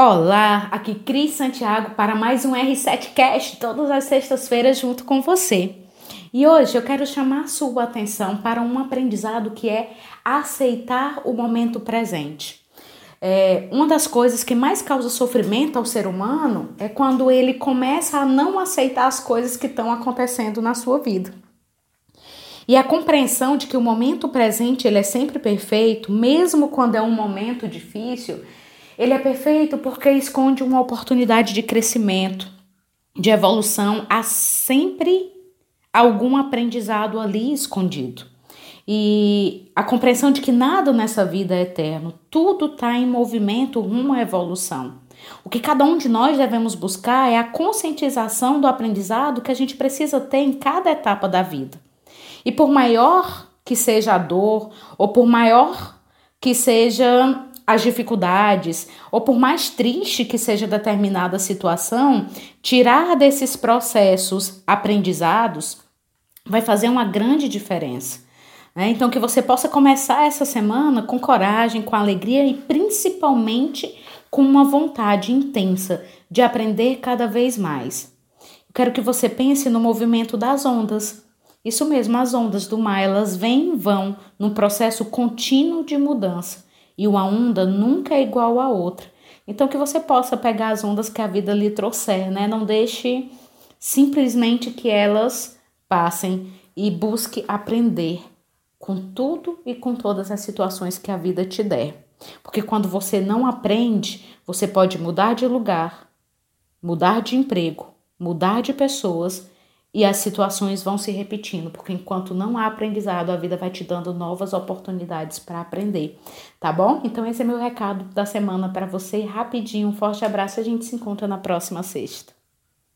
Olá, aqui Cris Santiago para mais um R7Cast, todas as sextas-feiras junto com você. E hoje eu quero chamar sua atenção para um aprendizado que é aceitar o momento presente. É, uma das coisas que mais causa sofrimento ao ser humano é quando ele começa a não aceitar as coisas que estão acontecendo na sua vida. E a compreensão de que o momento presente ele é sempre perfeito, mesmo quando é um momento difícil, ele é perfeito porque esconde uma oportunidade de crescimento, de evolução. Há sempre algum aprendizado ali escondido. E a compreensão de que nada nessa vida é eterno, tudo está em movimento rumo à evolução. O que cada um de nós devemos buscar é a conscientização do aprendizado que a gente precisa ter em cada etapa da vida. E por maior que seja a dor, ou por maior que seja as dificuldades, ou por mais triste que seja determinada situação, tirar desses processos aprendizados vai fazer uma grande diferença. Né? Então, que você possa começar essa semana com coragem, com alegria e principalmente com uma vontade intensa de aprender cada vez mais. Eu quero que você pense no movimento das ondas. Isso mesmo, as ondas do mar, elas vêm e vão num processo contínuo de mudança e uma onda nunca é igual a outra. Então que você possa pegar as ondas que a vida lhe trouxer, né? Não deixe simplesmente que elas passem e busque aprender com tudo e com todas as situações que a vida te der. Porque quando você não aprende, você pode mudar de lugar, mudar de emprego, mudar de pessoas e as situações vão se repetindo, porque enquanto não há aprendizado, a vida vai te dando novas oportunidades para aprender, tá bom? Então esse é meu recado da semana para você, rapidinho, um forte abraço, a gente se encontra na próxima sexta.